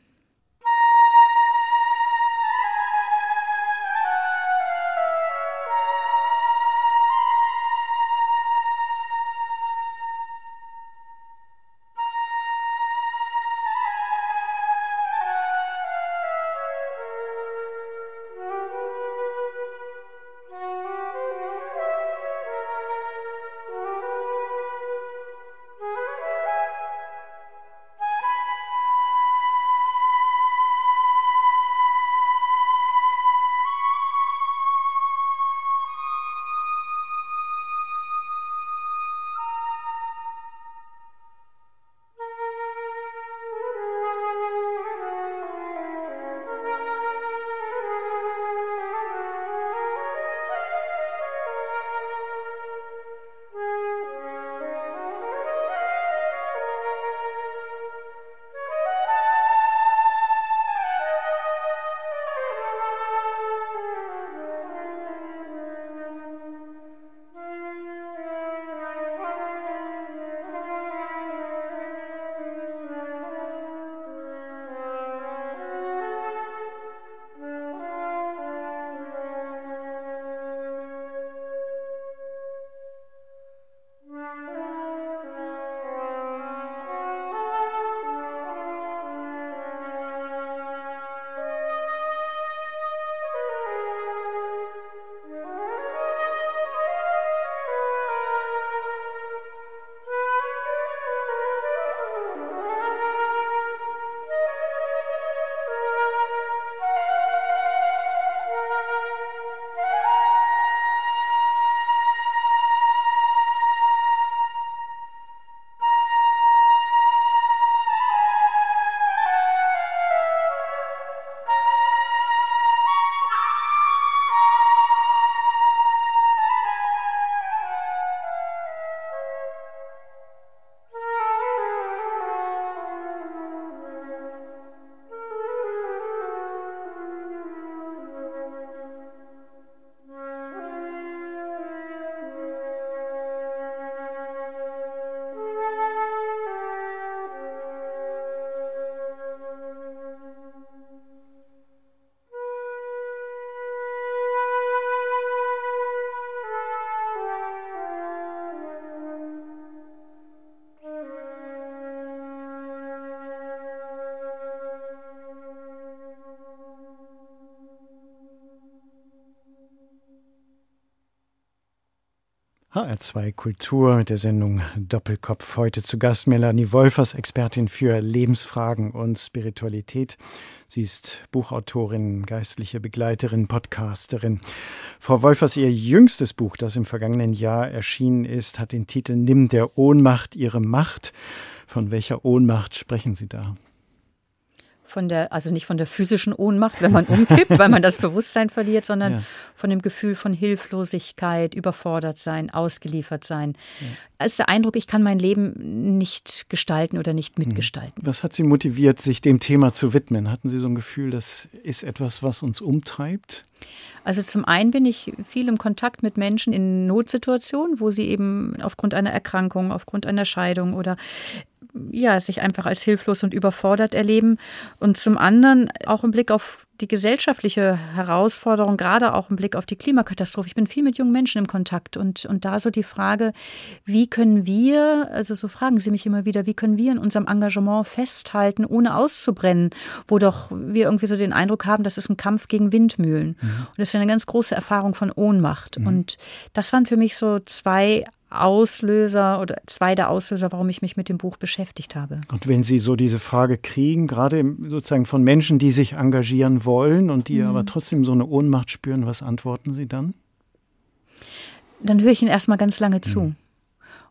HR2 Kultur mit der Sendung Doppelkopf. Heute zu Gast Melanie Wolfers, Expertin für Lebensfragen und Spiritualität. Sie ist Buchautorin, geistliche Begleiterin, Podcasterin. Frau Wolfers, ihr jüngstes Buch, das im vergangenen Jahr erschienen ist, hat den Titel Nimm der Ohnmacht ihre Macht. Von welcher Ohnmacht sprechen Sie da? Von der, also nicht von der physischen Ohnmacht, wenn man umkippt, weil man das Bewusstsein verliert, sondern ja. von dem Gefühl von Hilflosigkeit, überfordert sein, ausgeliefert sein. Ja. Es ist der Eindruck, ich kann mein Leben nicht gestalten oder nicht mhm. mitgestalten. Was hat Sie motiviert, sich dem Thema zu widmen? Hatten Sie so ein Gefühl, das ist etwas, was uns umtreibt? Also zum einen bin ich viel im Kontakt mit Menschen in Notsituationen, wo sie eben aufgrund einer Erkrankung, aufgrund einer Scheidung oder ja, sich einfach als hilflos und überfordert erleben. Und zum anderen auch im Blick auf die gesellschaftliche Herausforderung, gerade auch im Blick auf die Klimakatastrophe. Ich bin viel mit jungen Menschen im Kontakt und, und da so die Frage, wie können wir, also so fragen sie mich immer wieder, wie können wir in unserem Engagement festhalten, ohne auszubrennen, wo doch wir irgendwie so den Eindruck haben, das ist ein Kampf gegen Windmühlen. Mhm. Und das ist eine ganz große Erfahrung von Ohnmacht. Mhm. Und das waren für mich so zwei Auslöser oder zwei der Auslöser, warum ich mich mit dem Buch beschäftigt habe. Und wenn Sie so diese Frage kriegen, gerade sozusagen von Menschen, die sich engagieren wollen und die mhm. aber trotzdem so eine Ohnmacht spüren, was antworten Sie dann? Dann höre ich Ihnen erstmal ganz lange zu. Mhm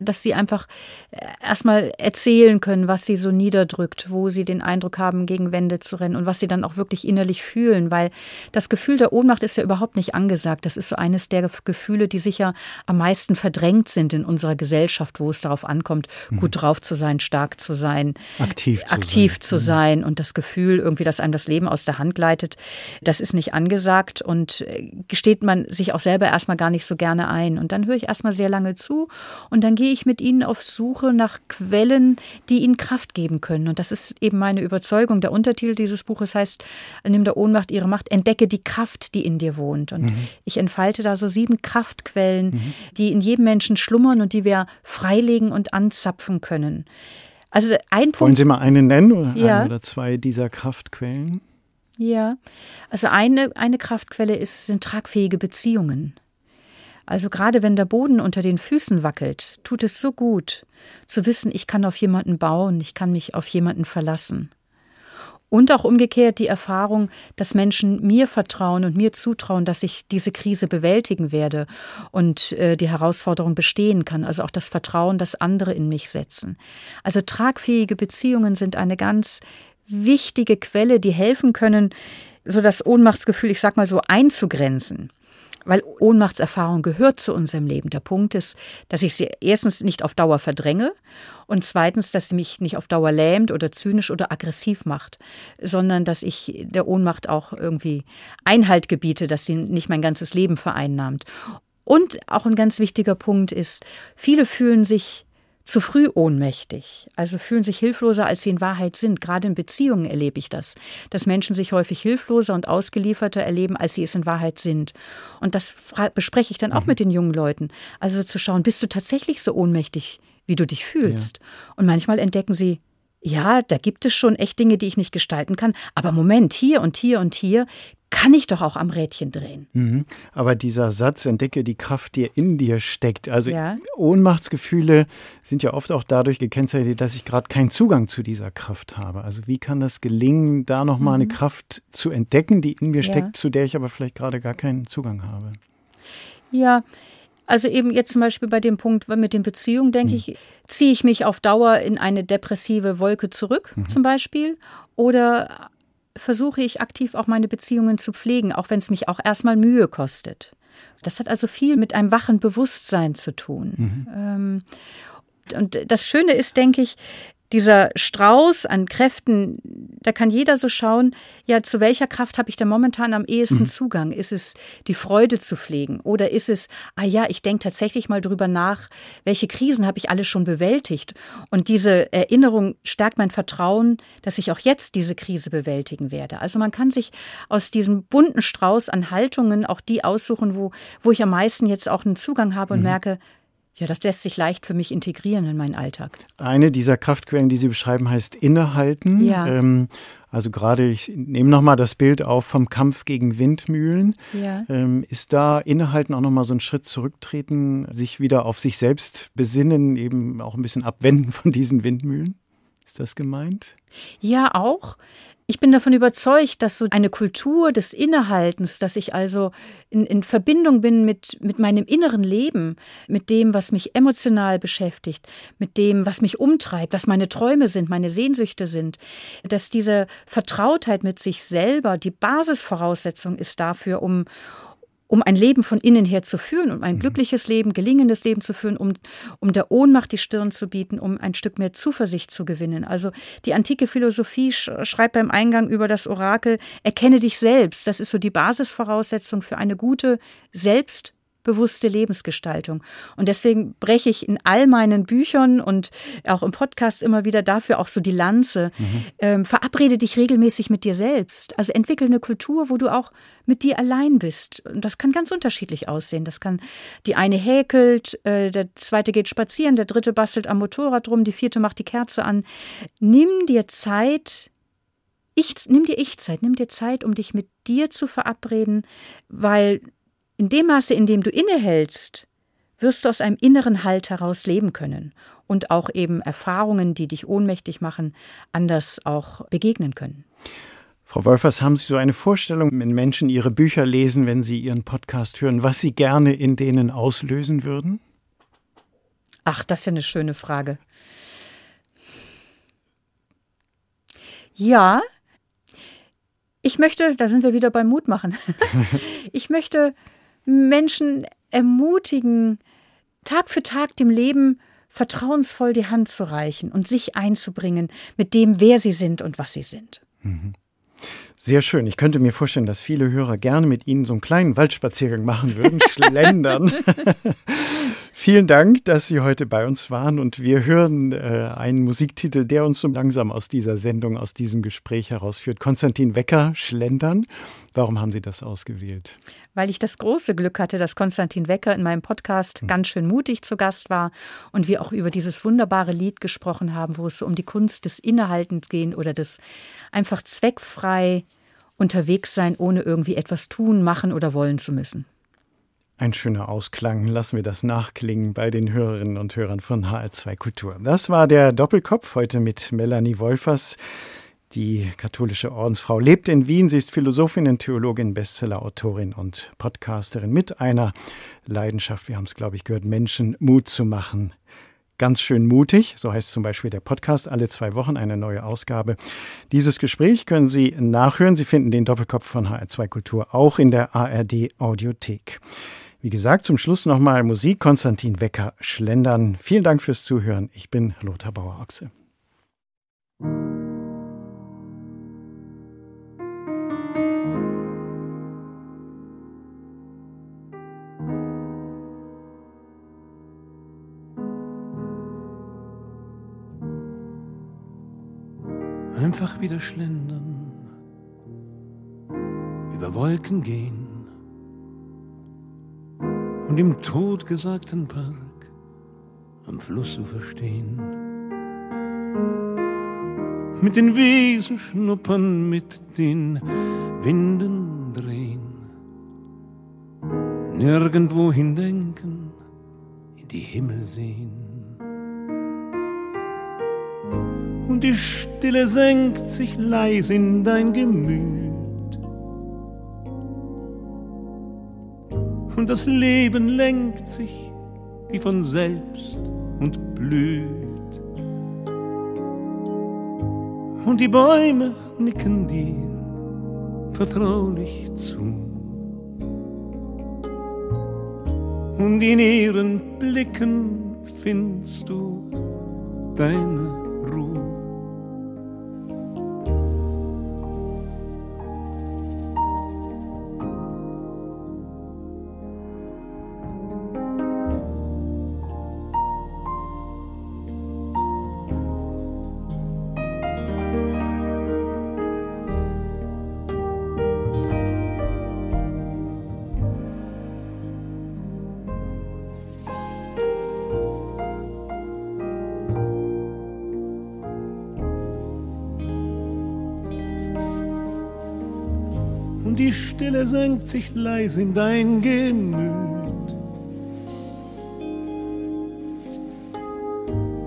dass sie einfach äh, erstmal erzählen können, was sie so niederdrückt, wo sie den Eindruck haben, gegen Wände zu rennen und was sie dann auch wirklich innerlich fühlen, weil das Gefühl der Ohnmacht ist ja überhaupt nicht angesagt. Das ist so eines der Gefühle, die sicher am meisten verdrängt sind in unserer Gesellschaft, wo es darauf ankommt, mhm. gut drauf zu sein, stark zu sein, aktiv zu aktiv sein, zu sein mhm. und das Gefühl irgendwie, dass einem das Leben aus der Hand gleitet, das ist nicht angesagt und äh, gesteht man sich auch selber erstmal gar nicht so gerne ein. Und dann höre ich erstmal sehr lange zu und dann gehe ich mit ihnen auf Suche nach Quellen, die ihnen Kraft geben können. Und das ist eben meine Überzeugung. Der Untertitel dieses Buches heißt, nimm der Ohnmacht ihre Macht, entdecke die Kraft, die in dir wohnt. Und mhm. ich entfalte da so sieben Kraftquellen, mhm. die in jedem Menschen schlummern und die wir freilegen und anzapfen können. Also ein Punkt. Wollen Sie mal eine nennen oder ja. eine oder zwei dieser Kraftquellen? Ja, also eine, eine Kraftquelle ist, sind tragfähige Beziehungen. Also gerade wenn der Boden unter den Füßen wackelt, tut es so gut zu wissen, ich kann auf jemanden bauen, ich kann mich auf jemanden verlassen. Und auch umgekehrt die Erfahrung, dass Menschen mir vertrauen und mir zutrauen, dass ich diese Krise bewältigen werde und äh, die Herausforderung bestehen kann. Also auch das Vertrauen, das andere in mich setzen. Also tragfähige Beziehungen sind eine ganz wichtige Quelle, die helfen können, so das Ohnmachtsgefühl, ich sag mal so, einzugrenzen. Weil Ohnmachtserfahrung gehört zu unserem Leben. Der Punkt ist, dass ich sie erstens nicht auf Dauer verdränge und zweitens, dass sie mich nicht auf Dauer lähmt oder zynisch oder aggressiv macht, sondern dass ich der Ohnmacht auch irgendwie Einhalt gebiete, dass sie nicht mein ganzes Leben vereinnahmt. Und auch ein ganz wichtiger Punkt ist, viele fühlen sich zu früh ohnmächtig, also fühlen sich hilfloser, als sie in Wahrheit sind. Gerade in Beziehungen erlebe ich das, dass Menschen sich häufig hilfloser und ausgelieferter erleben, als sie es in Wahrheit sind. Und das bespreche ich dann auch mhm. mit den jungen Leuten. Also zu schauen, bist du tatsächlich so ohnmächtig, wie du dich fühlst? Ja. Und manchmal entdecken sie, ja, da gibt es schon echt Dinge, die ich nicht gestalten kann. Aber Moment, hier und hier und hier kann ich doch auch am Rädchen drehen. Mhm. Aber dieser Satz, entdecke die Kraft, die in dir steckt. Also ja. Ohnmachtsgefühle sind ja oft auch dadurch gekennzeichnet, dass ich gerade keinen Zugang zu dieser Kraft habe. Also wie kann das gelingen, da nochmal mhm. eine Kraft zu entdecken, die in mir ja. steckt, zu der ich aber vielleicht gerade gar keinen Zugang habe? Ja, also eben jetzt zum Beispiel bei dem Punkt mit den Beziehungen, denke mhm. ich, ziehe ich mich auf Dauer in eine depressive Wolke zurück, mhm. zum Beispiel, oder versuche ich aktiv auch meine Beziehungen zu pflegen, auch wenn es mich auch erstmal Mühe kostet. Das hat also viel mit einem wachen Bewusstsein zu tun. Mhm. Ähm, und das Schöne ist, denke ich, dieser Strauß an Kräften, da kann jeder so schauen, ja, zu welcher Kraft habe ich da momentan am ehesten mhm. Zugang? Ist es die Freude zu pflegen oder ist es, ah ja, ich denke tatsächlich mal drüber nach, welche Krisen habe ich alle schon bewältigt? Und diese Erinnerung stärkt mein Vertrauen, dass ich auch jetzt diese Krise bewältigen werde. Also man kann sich aus diesem bunten Strauß an Haltungen auch die aussuchen, wo, wo ich am meisten jetzt auch einen Zugang habe und mhm. merke, Ja, das lässt sich leicht für mich integrieren in meinen Alltag. Eine dieser Kraftquellen, die Sie beschreiben, heißt Innehalten. Ja. Ähm, also gerade, ich nehme nochmal das Bild auf vom Kampf gegen Windmühlen. Ja. Ähm, ist da Innehalten auch nochmal so ein Schritt zurücktreten, sich wieder auf sich selbst besinnen, eben auch ein bisschen abwenden von diesen Windmühlen? Ist das gemeint? Ja, auch. Ich bin davon überzeugt, dass so eine Kultur des Innehaltens, dass ich also in, in, Verbindung bin mit, mit meinem inneren Leben, mit dem, was mich emotional beschäftigt, mit dem, was mich umtreibt, was meine Träume sind, meine Sehnsüchte sind, dass diese Vertrautheit mit sich selber die Basisvoraussetzung ist dafür, um, um ein Leben von innen her zu führen, um ein mhm. glückliches Leben, gelingendes Leben zu führen, um, um der Ohnmacht die Stirn zu bieten, um ein Stück mehr Zuversicht zu gewinnen. Also die antike Philosophie schreibt beim Eingang über das Orakel, erkenne dich selbst. Das ist so die Basisvoraussetzung für eine gute Selbst bewusste Lebensgestaltung. Und deswegen breche ich in all meinen Büchern und auch im Podcast immer wieder dafür auch so die Lanze. Mhm. Ähm, verabrede dich regelmäßig mit dir selbst. Also entwickel eine Kultur, wo du auch mit dir allein bist. Und das kann ganz unterschiedlich aussehen. Das kann, die eine häkelt, äh, der zweite geht spazieren, der dritte bastelt am Motorrad rum, die vierte macht die Kerze an. Nimm dir Zeit, ich, nimm dir Ich-Zeit, nimm dir Zeit, um dich mit dir zu verabreden, weil in dem Maße, in dem du innehältst, wirst du aus einem inneren Halt heraus leben können und auch eben Erfahrungen, die dich ohnmächtig machen, anders auch begegnen können. Frau Wolfers, haben Sie so eine Vorstellung, wenn Menschen Ihre Bücher lesen, wenn sie Ihren Podcast hören, was Sie gerne in denen auslösen würden? Ach, das ist ja eine schöne Frage. Ja, ich möchte, da sind wir wieder beim Mut machen. ich möchte Menschen ermutigen, Tag für Tag dem Leben vertrauensvoll die Hand zu reichen und sich einzubringen mit dem, wer sie sind und was sie sind. Mhm. Sehr schön. Ich könnte mir vorstellen, dass viele Hörer gerne mit Ihnen so einen kleinen Waldspaziergang machen würden, schlendern. Vielen Dank, dass Sie heute bei uns waren und wir hören äh, einen Musiktitel, der uns so langsam aus dieser Sendung, aus diesem Gespräch herausführt. Konstantin Wecker, Schlendern. Warum haben Sie das ausgewählt? Weil ich das große Glück hatte, dass Konstantin Wecker in meinem Podcast hm. ganz schön mutig zu Gast war und wir auch über dieses wunderbare Lied gesprochen haben, wo es so um die Kunst des Innehaltens geht oder des einfach zweckfrei unterwegs sein, ohne irgendwie etwas tun, machen oder wollen zu müssen. Ein schöner Ausklang. Lassen wir das nachklingen bei den Hörerinnen und Hörern von HR2 Kultur. Das war der Doppelkopf heute mit Melanie Wolfers. Die katholische Ordensfrau lebt in Wien. Sie ist Philosophin, Theologin, Bestsellerautorin und Podcasterin mit einer Leidenschaft, wir haben es, glaube ich, gehört, Menschen Mut zu machen. Ganz schön mutig, so heißt zum Beispiel der Podcast, alle zwei Wochen eine neue Ausgabe. Dieses Gespräch können Sie nachhören. Sie finden den Doppelkopf von HR2 Kultur auch in der ARD Audiothek. Wie gesagt, zum Schluss nochmal Musik. Konstantin Wecker, Schlendern. Vielen Dank fürs Zuhören. Ich bin Lothar Bauer-Ochse. Einfach wieder schlendern, über Wolken gehen und im totgesagten Park am Flussufer stehen. Mit den Wiesen schnuppern, mit den Winden drehen, nirgendwo hindenken, in die Himmel sehen. Und die Stille senkt sich leise in dein Gemüt und das Leben lenkt sich wie von selbst und blüht. Und die Bäume nicken dir vertraulich zu. Und in ihren Blicken findest du deine Stille senkt sich leis in dein Gemüt.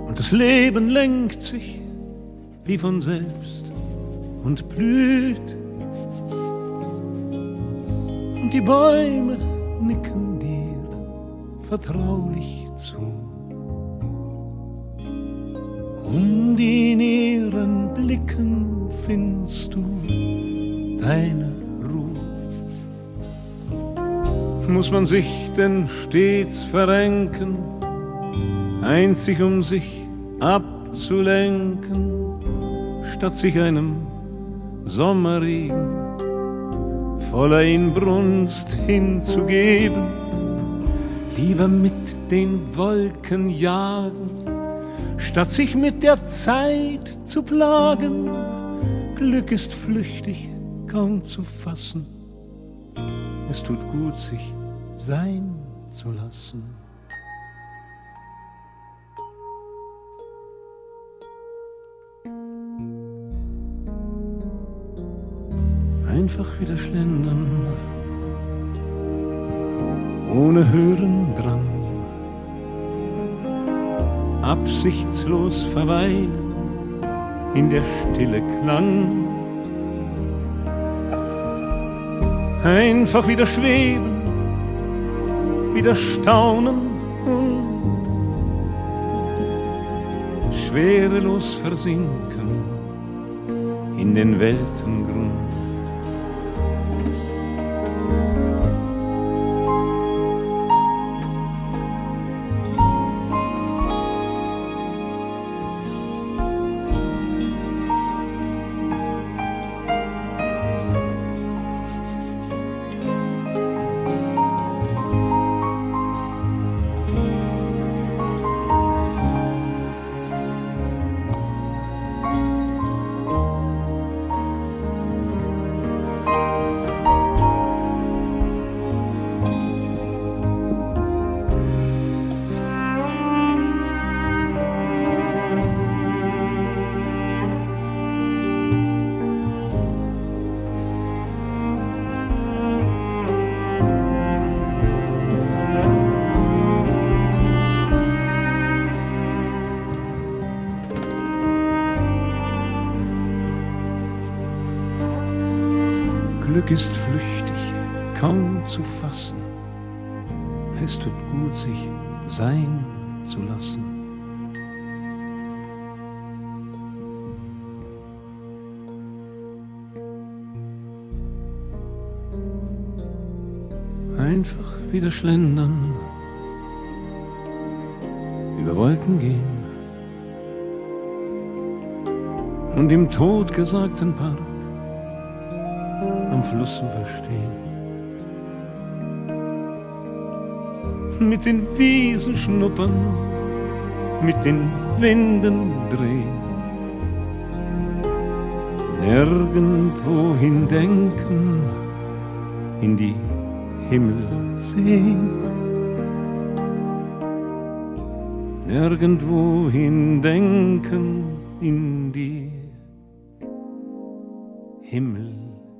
Und das Leben lenkt sich wie von selbst und blüht. Und die Bäume nicken dir vertraulich zu. Und in ihren Blicken findest du deine Muss man sich denn stets verrenken, einzig um sich abzulenken, statt sich einem Sommerregen voller Inbrunst hinzugeben, lieber mit den Wolken jagen, statt sich mit der Zeit zu plagen. Glück ist flüchtig, kaum zu fassen. Es tut gut, sich sein zu lassen. Einfach wieder schlendern, ohne Hören dran, absichtslos verweilen. In der Stille Klang einfach wieder schweben, wieder staunen und schwerelos versinken in den Weltengrund. Glück ist flüchtig, kaum zu fassen. Es tut gut, sich sein zu lassen. Einfach wieder schlendern, über Wolken gehen und im totgesagten Park am Flussufer stehen. Mit den Wiesen schnuppern, mit den Winden drehen. Nirgendwohin denken, in die Himmel sehen. Nirgendwohin denken, in die Himmel